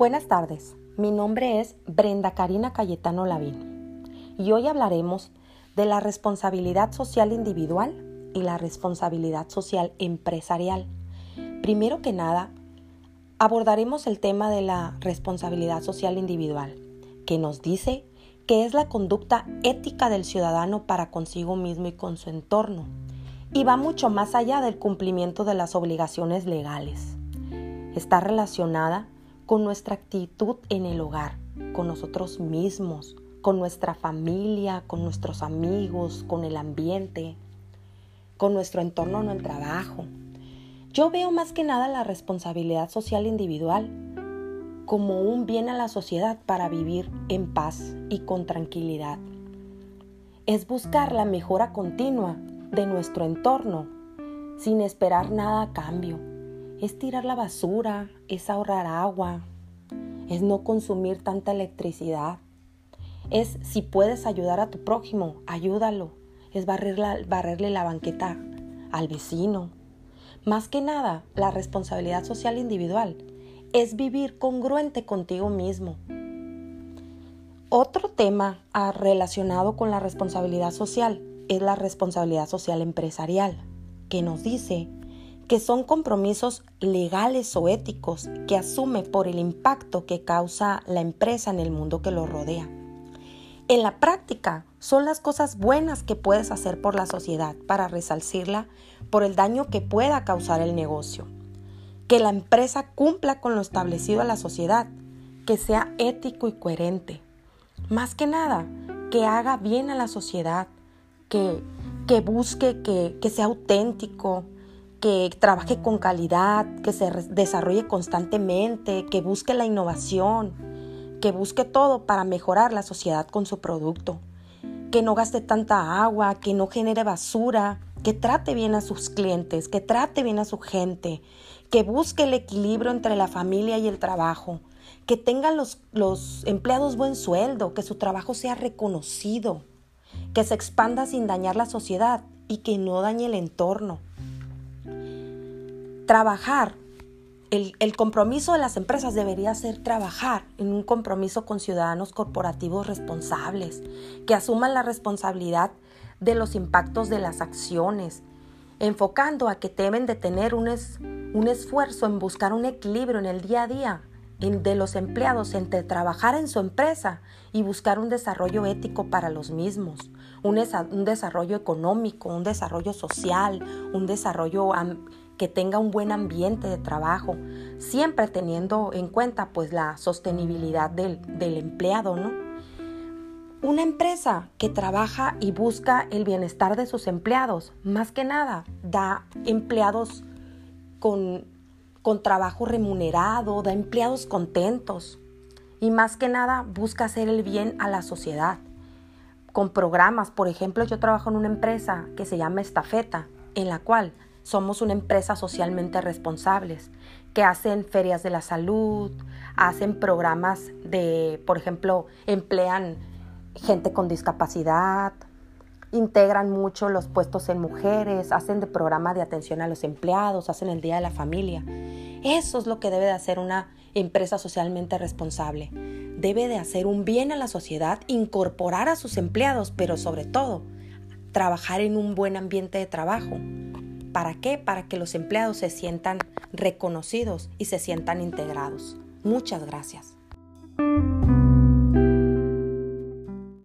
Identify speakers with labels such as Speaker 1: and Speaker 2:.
Speaker 1: Buenas tardes, mi nombre es Brenda Karina Cayetano Lavín y hoy hablaremos de la responsabilidad social individual y la responsabilidad social empresarial. Primero que nada, abordaremos el tema de la responsabilidad social individual, que nos dice que es la conducta ética del ciudadano para consigo mismo y con su entorno, y va mucho más allá del cumplimiento de las obligaciones legales. Está relacionada con nuestra actitud en el hogar, con nosotros mismos, con nuestra familia, con nuestros amigos, con el ambiente, con nuestro entorno en el trabajo. Yo veo más que nada la responsabilidad social individual como un bien a la sociedad para vivir en paz y con tranquilidad. Es buscar la mejora continua de nuestro entorno sin esperar nada a cambio es tirar la basura, es ahorrar agua, es no consumir tanta electricidad, es si puedes ayudar a tu prójimo, ayúdalo, es barrerle la banqueta al vecino. Más que nada, la responsabilidad social individual es vivir congruente contigo mismo. Otro tema ah, relacionado con la responsabilidad social es la responsabilidad social empresarial, que nos dice que son compromisos legales o éticos que asume por el impacto que causa la empresa en el mundo que lo rodea. En la práctica, son las cosas buenas que puedes hacer por la sociedad para resalcirla por el daño que pueda causar el negocio. Que la empresa cumpla con lo establecido a la sociedad, que sea ético y coherente. Más que nada, que haga bien a la sociedad, que, que busque que, que sea auténtico, que trabaje con calidad, que se desarrolle constantemente, que busque la innovación, que busque todo para mejorar la sociedad con su producto, que no gaste tanta agua, que no genere basura, que trate bien a sus clientes, que trate bien a su gente, que busque el equilibrio entre la familia y el trabajo, que tengan los, los empleados buen sueldo, que su trabajo sea reconocido, que se expanda sin dañar la sociedad y que no dañe el entorno trabajar, el, compromiso de las empresas debería ser trabajar en un compromiso con ciudadanos corporativos responsables, que asuman la responsabilidad de los impactos de las acciones, enfocando a que deben de tener un, un esfuerzo en buscar un equilibrio en el día a día de los empleados entre trabajar en su empresa y buscar un desarrollo ético para los mismos, un, un desarrollo económico, un desarrollo social, un desarrollo que tenga un buen ambiente de trabajo, siempre teniendo en cuenta pues la sostenibilidad del, del empleado, ¿no? Una empresa que trabaja y busca el bienestar de sus empleados, más que nada, da empleados con, con trabajo remunerado, da empleados contentos y más que nada busca hacer el bien a la sociedad. Con programas, por ejemplo, yo trabajo en una empresa que se llama Estafeta, en la cual somos una empresa socialmente responsables que hacen ferias de la salud, hacen programas de, por ejemplo, emplean gente con discapacidad, integran mucho los puestos en mujeres, hacen de programa de atención a los empleados, hacen el Día de la Familia. Eso es lo que debe de hacer una empresa socialmente responsable. Debe de hacer un bien a la sociedad, incorporar a sus empleados, pero sobre todo, trabajar en un buen ambiente de trabajo, ¿Para qué? Para que los empleados se sientan reconocidos y se sientan integrados. Muchas gracias.